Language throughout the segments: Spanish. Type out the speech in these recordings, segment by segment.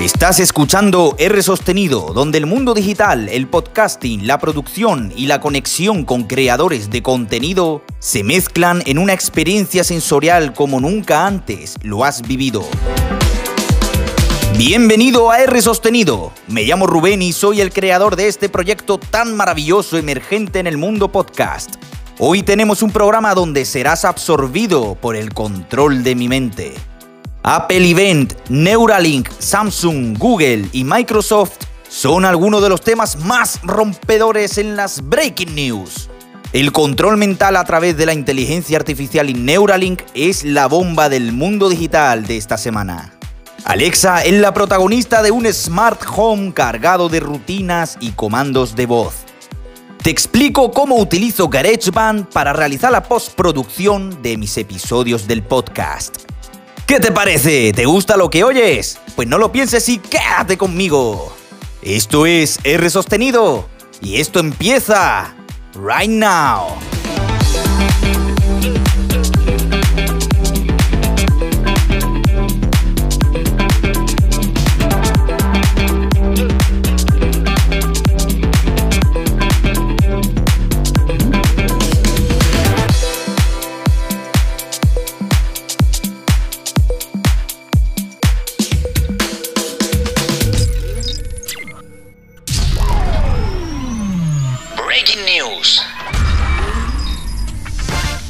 Estás escuchando R Sostenido, donde el mundo digital, el podcasting, la producción y la conexión con creadores de contenido se mezclan en una experiencia sensorial como nunca antes lo has vivido. Bienvenido a R Sostenido. Me llamo Rubén y soy el creador de este proyecto tan maravilloso emergente en el mundo podcast. Hoy tenemos un programa donde serás absorbido por el control de mi mente. Apple Event, Neuralink, Samsung, Google y Microsoft son algunos de los temas más rompedores en las breaking news. El control mental a través de la inteligencia artificial y Neuralink es la bomba del mundo digital de esta semana. Alexa es la protagonista de un smart home cargado de rutinas y comandos de voz. Te explico cómo utilizo GarageBand para realizar la postproducción de mis episodios del podcast. ¿Qué te parece? ¿Te gusta lo que oyes? Pues no lo pienses y quédate conmigo. Esto es R sostenido y esto empieza right now.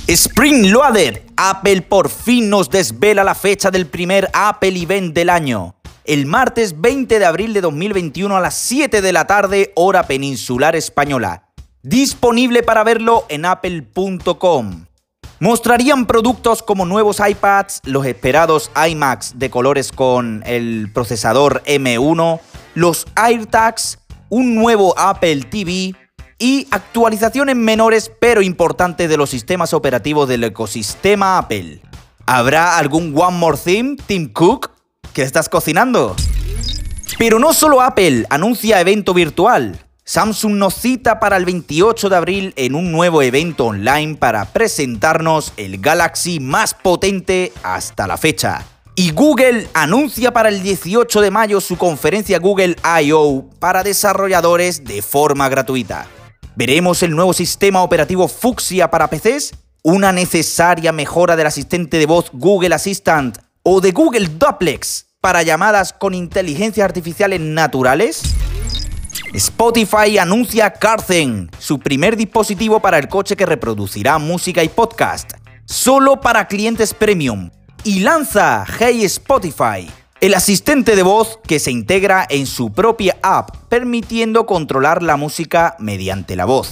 Spring Loaded. Apple por fin nos desvela la fecha del primer Apple Event del año. El martes 20 de abril de 2021 a las 7 de la tarde, hora peninsular española. Disponible para verlo en apple.com. Mostrarían productos como nuevos iPads, los esperados iMacs de colores con el procesador M1, los AirTags, un nuevo Apple TV, y actualizaciones menores pero importantes de los sistemas operativos del ecosistema Apple. ¿Habrá algún One More Thing, Tim Cook? ¿Qué estás cocinando? Pero no solo Apple anuncia evento virtual. Samsung nos cita para el 28 de abril en un nuevo evento online para presentarnos el Galaxy más potente hasta la fecha. Y Google anuncia para el 18 de mayo su conferencia Google I.O. para desarrolladores de forma gratuita. ¿Veremos el nuevo sistema operativo Fuchsia para PCs? ¿Una necesaria mejora del asistente de voz Google Assistant o de Google Duplex para llamadas con inteligencia artificiales naturales? Spotify anuncia Carzen, su primer dispositivo para el coche que reproducirá música y podcast, solo para clientes premium, y lanza Hey Spotify, el asistente de voz que se integra en su propia app, permitiendo controlar la música mediante la voz.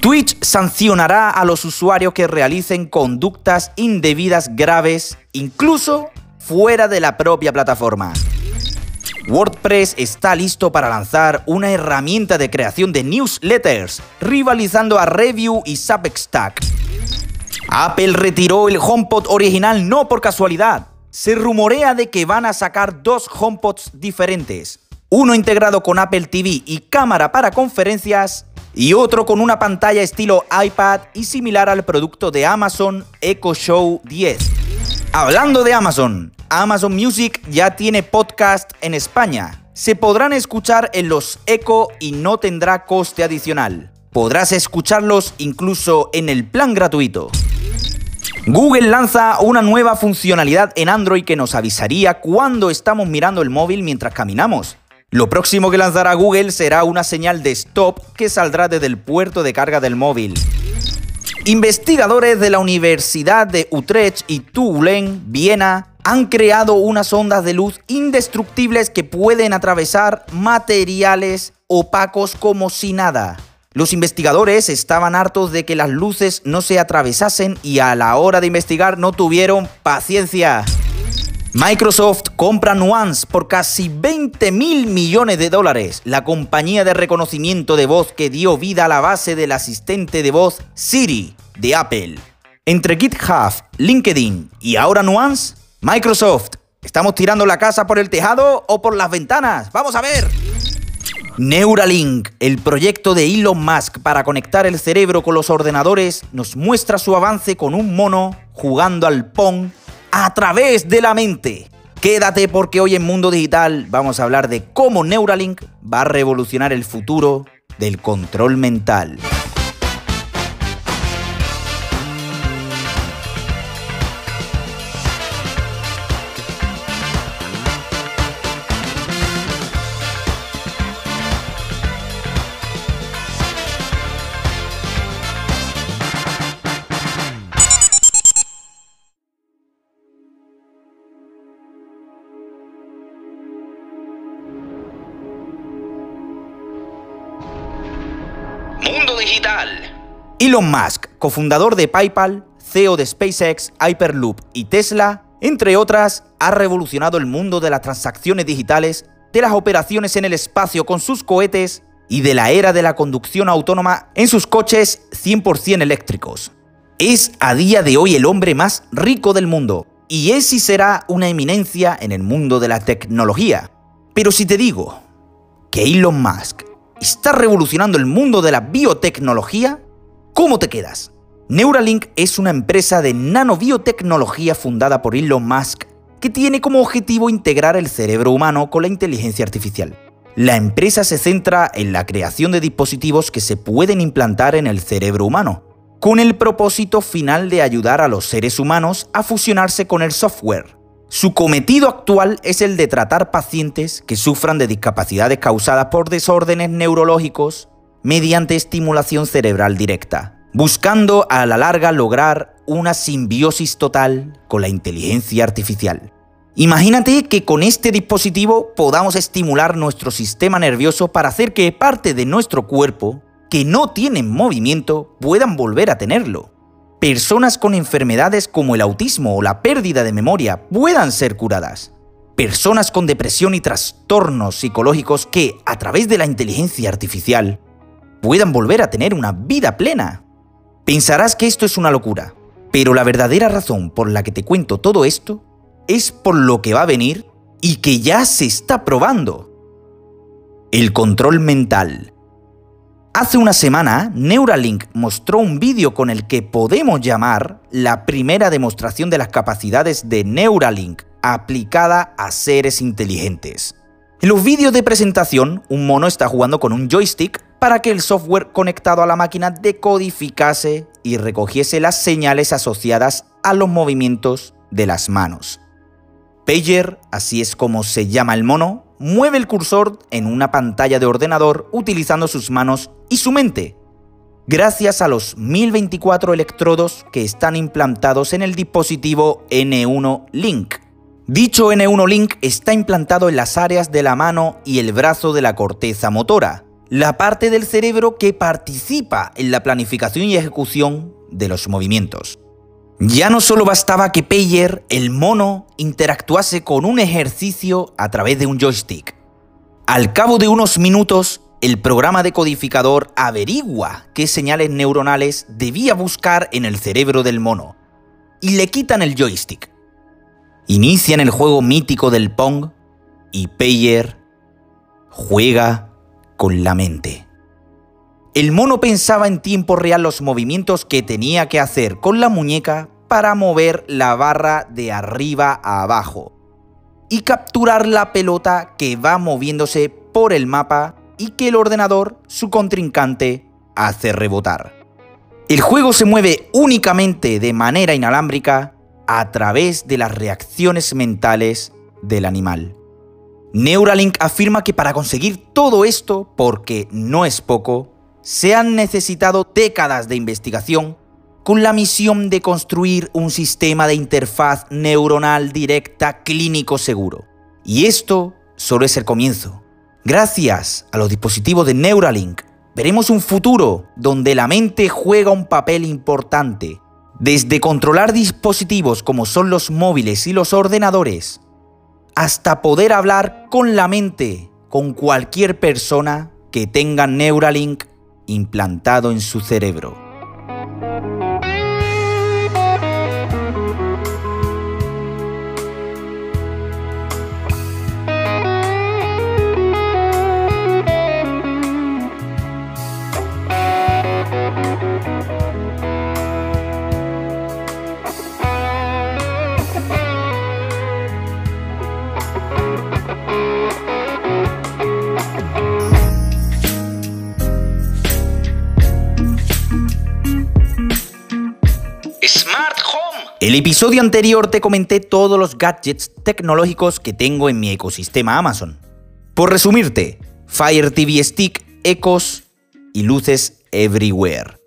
Twitch sancionará a los usuarios que realicen conductas indebidas graves, incluso fuera de la propia plataforma. WordPress está listo para lanzar una herramienta de creación de newsletters, rivalizando a Review y Substack. Apple retiró el HomePod original no por casualidad, se rumorea de que van a sacar dos HomePods diferentes. Uno integrado con Apple TV y cámara para conferencias y otro con una pantalla estilo iPad y similar al producto de Amazon Echo Show 10. Hablando de Amazon, Amazon Music ya tiene podcast en España. Se podrán escuchar en los Echo y no tendrá coste adicional. Podrás escucharlos incluso en el plan gratuito. Google lanza una nueva funcionalidad en Android que nos avisaría cuando estamos mirando el móvil mientras caminamos. Lo próximo que lanzará Google será una señal de stop que saldrá desde el puerto de carga del móvil. Investigadores de la Universidad de Utrecht y Tulen, Viena, han creado unas ondas de luz indestructibles que pueden atravesar materiales opacos como si nada. Los investigadores estaban hartos de que las luces no se atravesasen y a la hora de investigar no tuvieron paciencia. Microsoft compra Nuance por casi 20 mil millones de dólares, la compañía de reconocimiento de voz que dio vida a la base del asistente de voz Siri de Apple. Entre GitHub, LinkedIn y ahora Nuance, Microsoft, ¿estamos tirando la casa por el tejado o por las ventanas? Vamos a ver. Neuralink, el proyecto de Elon Musk para conectar el cerebro con los ordenadores, nos muestra su avance con un mono jugando al Pong a través de la mente. Quédate porque hoy en Mundo Digital vamos a hablar de cómo Neuralink va a revolucionar el futuro del control mental. Elon Musk, cofundador de PayPal, CEO de SpaceX, Hyperloop y Tesla, entre otras, ha revolucionado el mundo de las transacciones digitales, de las operaciones en el espacio con sus cohetes y de la era de la conducción autónoma en sus coches 100% eléctricos. Es a día de hoy el hombre más rico del mundo y es y será una eminencia en el mundo de la tecnología. Pero si te digo que Elon Musk está revolucionando el mundo de la biotecnología, ¿cómo te quedas? Neuralink es una empresa de nanobiotecnología fundada por Elon Musk que tiene como objetivo integrar el cerebro humano con la inteligencia artificial. La empresa se centra en la creación de dispositivos que se pueden implantar en el cerebro humano, con el propósito final de ayudar a los seres humanos a fusionarse con el software, su cometido actual es el de tratar pacientes que sufran de discapacidades causadas por desórdenes neurológicos mediante estimulación cerebral directa, buscando a la larga lograr una simbiosis total con la inteligencia artificial. Imagínate que con este dispositivo podamos estimular nuestro sistema nervioso para hacer que parte de nuestro cuerpo que no tienen movimiento puedan volver a tenerlo personas con enfermedades como el autismo o la pérdida de memoria puedan ser curadas. Personas con depresión y trastornos psicológicos que, a través de la inteligencia artificial, puedan volver a tener una vida plena. Pensarás que esto es una locura, pero la verdadera razón por la que te cuento todo esto es por lo que va a venir y que ya se está probando. El control mental. Hace una semana, Neuralink mostró un vídeo con el que podemos llamar la primera demostración de las capacidades de Neuralink aplicada a seres inteligentes. En los vídeos de presentación, un mono está jugando con un joystick para que el software conectado a la máquina decodificase y recogiese las señales asociadas a los movimientos de las manos. Pager, así es como se llama el mono, mueve el cursor en una pantalla de ordenador utilizando sus manos y su mente, gracias a los 1024 electrodos que están implantados en el dispositivo N1 Link. Dicho N1 Link está implantado en las áreas de la mano y el brazo de la corteza motora, la parte del cerebro que participa en la planificación y ejecución de los movimientos. Ya no solo bastaba que Payer, el mono, interactuase con un ejercicio a través de un joystick. Al cabo de unos minutos, el programa decodificador averigua qué señales neuronales debía buscar en el cerebro del mono y le quitan el joystick. Inician el juego mítico del Pong y Payer juega con la mente. El mono pensaba en tiempo real los movimientos que tenía que hacer con la muñeca para mover la barra de arriba a abajo y capturar la pelota que va moviéndose por el mapa y que el ordenador, su contrincante, hace rebotar. El juego se mueve únicamente de manera inalámbrica a través de las reacciones mentales del animal. Neuralink afirma que para conseguir todo esto, porque no es poco, se han necesitado décadas de investigación con la misión de construir un sistema de interfaz neuronal directa clínico seguro. Y esto solo es el comienzo. Gracias a los dispositivos de Neuralink, veremos un futuro donde la mente juega un papel importante, desde controlar dispositivos como son los móviles y los ordenadores, hasta poder hablar con la mente con cualquier persona que tenga Neuralink implantado en su cerebro. El episodio anterior te comenté todos los gadgets tecnológicos que tengo en mi ecosistema Amazon. Por resumirte, Fire TV Stick, Ecos y luces everywhere.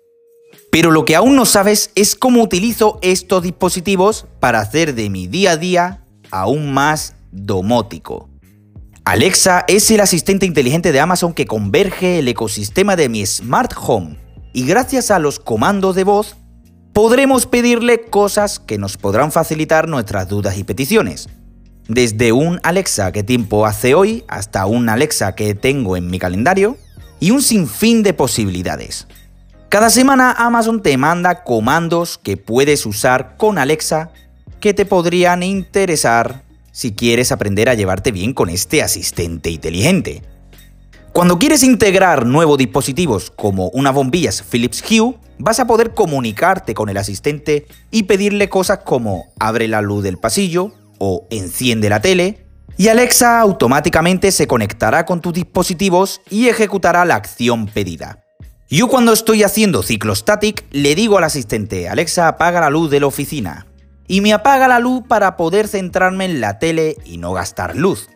Pero lo que aún no sabes es cómo utilizo estos dispositivos para hacer de mi día a día aún más domótico. Alexa es el asistente inteligente de Amazon que converge el ecosistema de mi Smart Home y gracias a los comandos de voz podremos pedirle cosas que nos podrán facilitar nuestras dudas y peticiones. Desde un Alexa que tiempo hace hoy hasta un Alexa que tengo en mi calendario y un sinfín de posibilidades. Cada semana Amazon te manda comandos que puedes usar con Alexa que te podrían interesar si quieres aprender a llevarte bien con este asistente inteligente. Cuando quieres integrar nuevos dispositivos como unas bombillas Philips Hue, vas a poder comunicarte con el asistente y pedirle cosas como abre la luz del pasillo o enciende la tele, y Alexa automáticamente se conectará con tus dispositivos y ejecutará la acción pedida. Yo cuando estoy haciendo ciclostatic le digo al asistente, Alexa apaga la luz de la oficina. Y me apaga la luz para poder centrarme en la tele y no gastar luz.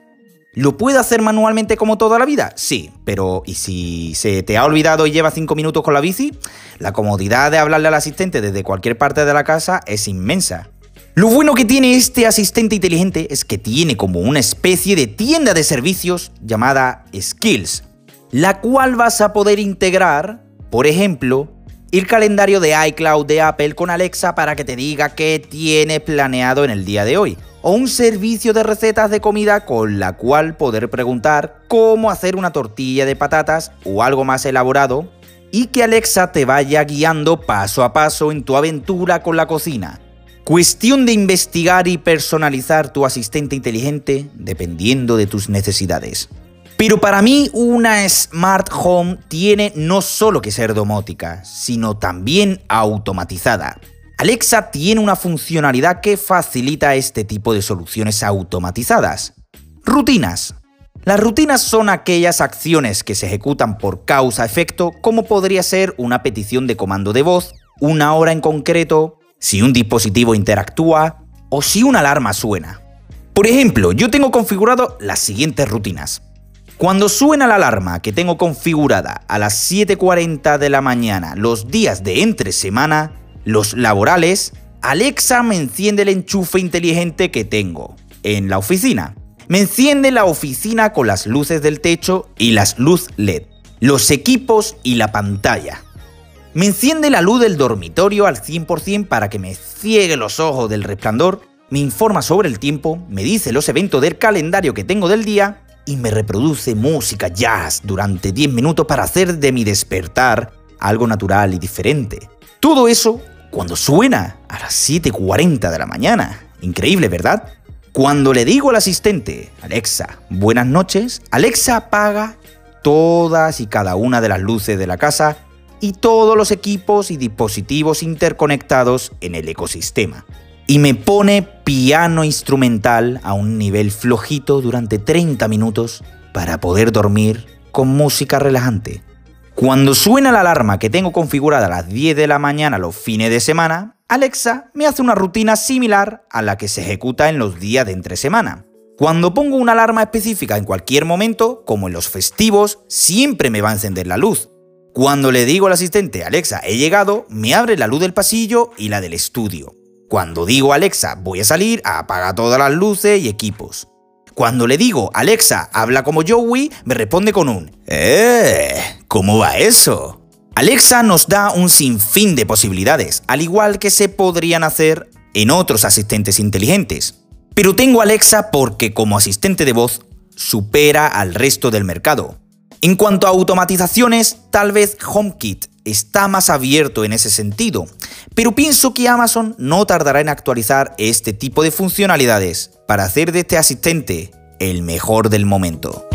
¿Lo puedo hacer manualmente como toda la vida? Sí, pero ¿y si se te ha olvidado y lleva 5 minutos con la bici? La comodidad de hablarle al asistente desde cualquier parte de la casa es inmensa. Lo bueno que tiene este asistente inteligente es que tiene como una especie de tienda de servicios llamada Skills, la cual vas a poder integrar, por ejemplo, el calendario de iCloud de Apple con Alexa para que te diga qué tiene planeado en el día de hoy. O un servicio de recetas de comida con la cual poder preguntar cómo hacer una tortilla de patatas o algo más elaborado y que Alexa te vaya guiando paso a paso en tu aventura con la cocina. Cuestión de investigar y personalizar tu asistente inteligente dependiendo de tus necesidades. Pero para mí una Smart Home tiene no solo que ser domótica, sino también automatizada. Alexa tiene una funcionalidad que facilita este tipo de soluciones automatizadas. Rutinas. Las rutinas son aquellas acciones que se ejecutan por causa-efecto, como podría ser una petición de comando de voz, una hora en concreto, si un dispositivo interactúa o si una alarma suena. Por ejemplo, yo tengo configurado las siguientes rutinas. Cuando suena la alarma que tengo configurada a las 7.40 de la mañana los días de entre semana, los laborales, Alexa me enciende el enchufe inteligente que tengo en la oficina. Me enciende la oficina con las luces del techo y las luz LED, los equipos y la pantalla. Me enciende la luz del dormitorio al 100% para que me ciegue los ojos del resplandor, me informa sobre el tiempo, me dice los eventos del calendario que tengo del día y me reproduce música jazz durante 10 minutos para hacer de mi despertar algo natural y diferente. Todo eso cuando suena a las 7.40 de la mañana. Increíble, ¿verdad? Cuando le digo al asistente, Alexa, buenas noches, Alexa apaga todas y cada una de las luces de la casa y todos los equipos y dispositivos interconectados en el ecosistema y me pone piano instrumental a un nivel flojito durante 30 minutos para poder dormir con música relajante. Cuando suena la alarma que tengo configurada a las 10 de la mañana los fines de semana, Alexa me hace una rutina similar a la que se ejecuta en los días de entre semana. Cuando pongo una alarma específica en cualquier momento, como en los festivos, siempre me va a encender la luz. Cuando le digo al asistente, Alexa, he llegado, me abre la luz del pasillo y la del estudio. Cuando digo Alexa, voy a salir, apaga todas las luces y equipos. Cuando le digo Alexa, habla como Joey, me responde con un ¡Eh! ¿Cómo va eso? Alexa nos da un sinfín de posibilidades, al igual que se podrían hacer en otros asistentes inteligentes. Pero tengo Alexa porque como asistente de voz supera al resto del mercado. En cuanto a automatizaciones, tal vez HomeKit está más abierto en ese sentido, pero pienso que Amazon no tardará en actualizar este tipo de funcionalidades para hacer de este asistente el mejor del momento.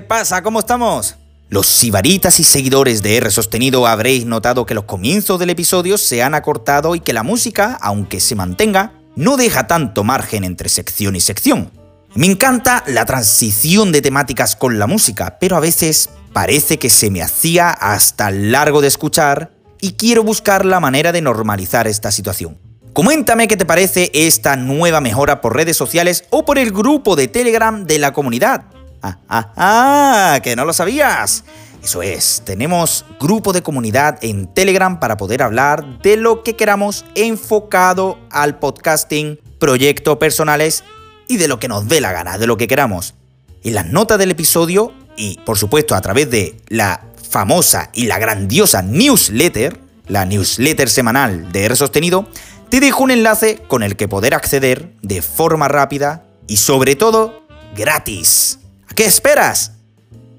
¿Qué pasa? ¿Cómo estamos? Los sibaritas y seguidores de R sostenido habréis notado que los comienzos del episodio se han acortado y que la música, aunque se mantenga, no deja tanto margen entre sección y sección. Me encanta la transición de temáticas con la música, pero a veces parece que se me hacía hasta largo de escuchar y quiero buscar la manera de normalizar esta situación. Coméntame qué te parece esta nueva mejora por redes sociales o por el grupo de Telegram de la comunidad. Ah, ah, ah, que no lo sabías. Eso es, tenemos grupo de comunidad en Telegram para poder hablar de lo que queramos enfocado al podcasting, proyectos personales y de lo que nos dé la gana, de lo que queramos. En las notas del episodio y por supuesto a través de la famosa y la grandiosa newsletter, la newsletter semanal de R sostenido, te dejo un enlace con el que poder acceder de forma rápida y sobre todo gratis. ¿A qué esperas?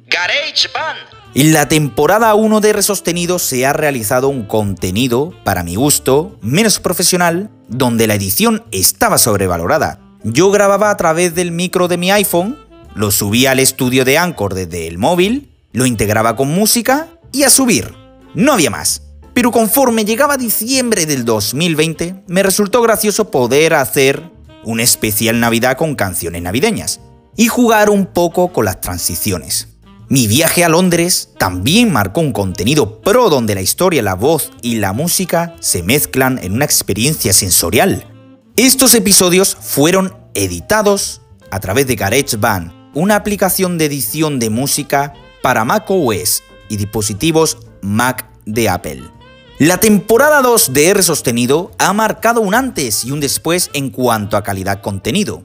GarageBand. En la temporada 1 de R sostenido se ha realizado un contenido, para mi gusto, menos profesional, donde la edición estaba sobrevalorada. Yo grababa a través del micro de mi iPhone lo subía al estudio de Anchor desde el móvil, lo integraba con música y a subir. No había más. Pero conforme llegaba diciembre del 2020, me resultó gracioso poder hacer un especial Navidad con canciones navideñas y jugar un poco con las transiciones. Mi viaje a Londres también marcó un contenido pro donde la historia, la voz y la música se mezclan en una experiencia sensorial. Estos episodios fueron editados a través de GarageBand una aplicación de edición de música para Mac OS y dispositivos Mac de Apple. La temporada 2 de R sostenido ha marcado un antes y un después en cuanto a calidad contenido,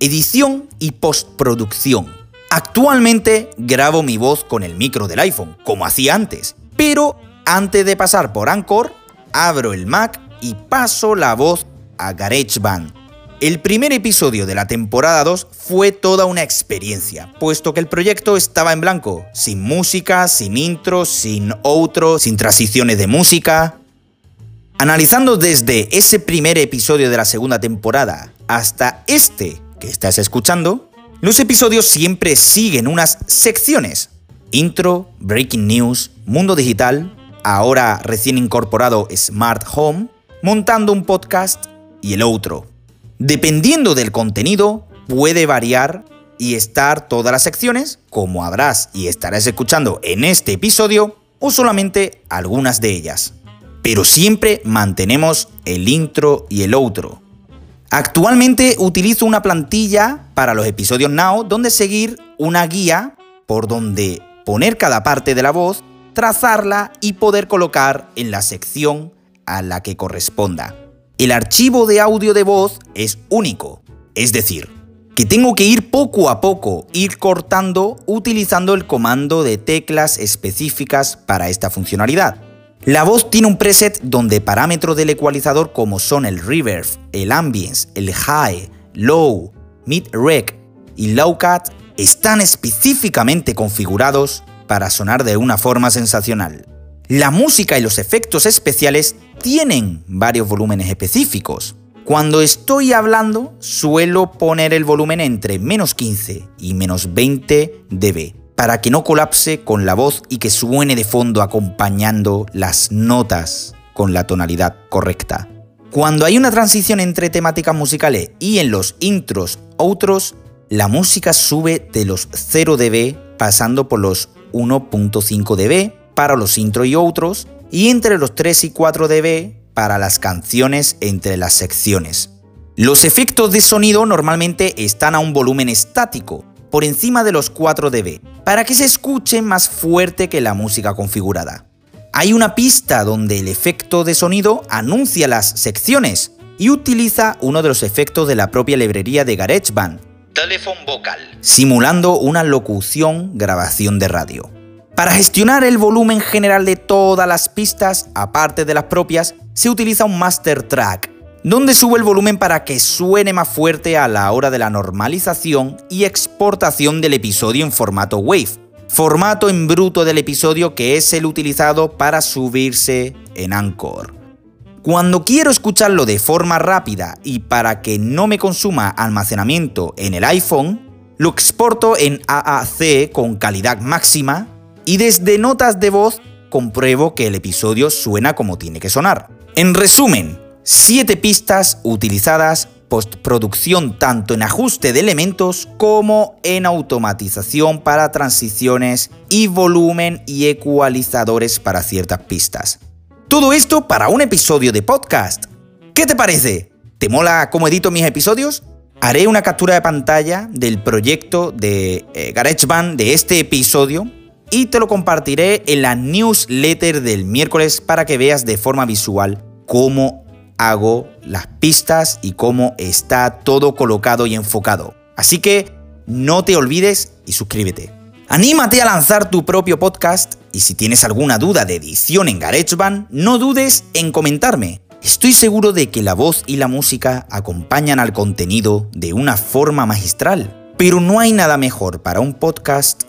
edición y postproducción. Actualmente grabo mi voz con el micro del iPhone, como hacía antes, pero antes de pasar por Anchor, abro el Mac y paso la voz a GarageBand, el primer episodio de la temporada 2 fue toda una experiencia, puesto que el proyecto estaba en blanco, sin música, sin intro, sin outro, sin transiciones de música. Analizando desde ese primer episodio de la segunda temporada hasta este que estás escuchando, los episodios siempre siguen unas secciones. Intro, Breaking News, Mundo Digital, ahora recién incorporado Smart Home, montando un podcast y el outro. Dependiendo del contenido, puede variar y estar todas las secciones, como habrás y estarás escuchando en este episodio, o solamente algunas de ellas. Pero siempre mantenemos el intro y el outro. Actualmente utilizo una plantilla para los episodios Now donde seguir una guía por donde poner cada parte de la voz, trazarla y poder colocar en la sección a la que corresponda. El archivo de audio de voz es único, es decir, que tengo que ir poco a poco, ir cortando utilizando el comando de teclas específicas para esta funcionalidad. La voz tiene un preset donde parámetros del ecualizador como son el reverb, el ambience, el high, low, mid rec y low cut están específicamente configurados para sonar de una forma sensacional. La música y los efectos especiales tienen varios volúmenes específicos. Cuando estoy hablando, suelo poner el volumen entre menos 15 y menos 20 dB, para que no colapse con la voz y que suene de fondo acompañando las notas con la tonalidad correcta. Cuando hay una transición entre temáticas musicales y en los intros outros, la música sube de los 0 dB pasando por los 1.5 dB para los intro y outros y entre los 3 y 4 dB para las canciones entre las secciones. Los efectos de sonido normalmente están a un volumen estático, por encima de los 4 dB, para que se escuche más fuerte que la música configurada. Hay una pista donde el efecto de sonido anuncia las secciones y utiliza uno de los efectos de la propia librería de GarageBand, Telephone Vocal, simulando una locución grabación de radio. Para gestionar el volumen general de todas las pistas, aparte de las propias, se utiliza un master track, donde sube el volumen para que suene más fuerte a la hora de la normalización y exportación del episodio en formato WAVE, formato en bruto del episodio que es el utilizado para subirse en Anchor. Cuando quiero escucharlo de forma rápida y para que no me consuma almacenamiento en el iPhone, lo exporto en AAC con calidad máxima y desde notas de voz compruebo que el episodio suena como tiene que sonar. En resumen, 7 pistas utilizadas postproducción tanto en ajuste de elementos como en automatización para transiciones y volumen y ecualizadores para ciertas pistas. Todo esto para un episodio de podcast. ¿Qué te parece? ¿Te mola cómo edito mis episodios? Haré una captura de pantalla del proyecto de eh, GarageBand de este episodio y te lo compartiré en la newsletter del miércoles para que veas de forma visual cómo hago las pistas y cómo está todo colocado y enfocado. Así que no te olvides y suscríbete. Anímate a lanzar tu propio podcast y si tienes alguna duda de edición en GarageBand, no dudes en comentarme. Estoy seguro de que la voz y la música acompañan al contenido de una forma magistral, pero no hay nada mejor para un podcast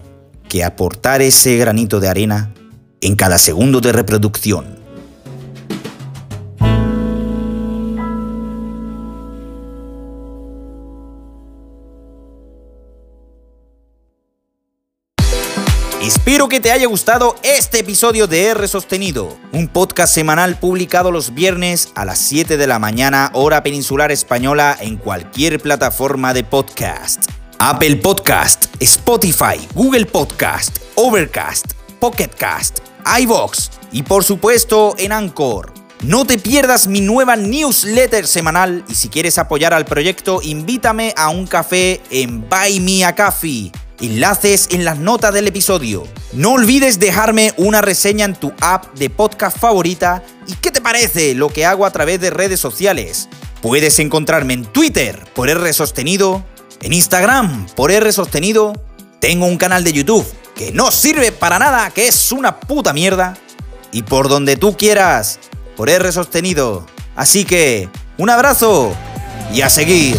que aportar ese granito de arena en cada segundo de reproducción. Espero que te haya gustado este episodio de R Sostenido, un podcast semanal publicado los viernes a las 7 de la mañana hora peninsular española en cualquier plataforma de podcast. Apple Podcast, Spotify, Google Podcast, Overcast, Pocketcast, iVox y por supuesto en Anchor. No te pierdas mi nueva newsletter semanal y si quieres apoyar al proyecto, invítame a un café en Buy Me a Coffee Enlaces en las notas del episodio. No olvides dejarme una reseña en tu app de podcast favorita y qué te parece lo que hago a través de redes sociales. Puedes encontrarme en Twitter por R Sostenido, en Instagram por R Sostenido, tengo un canal de YouTube que no sirve para nada, que es una puta mierda, y por donde tú quieras, por R Sostenido. Así que, un abrazo y a seguir.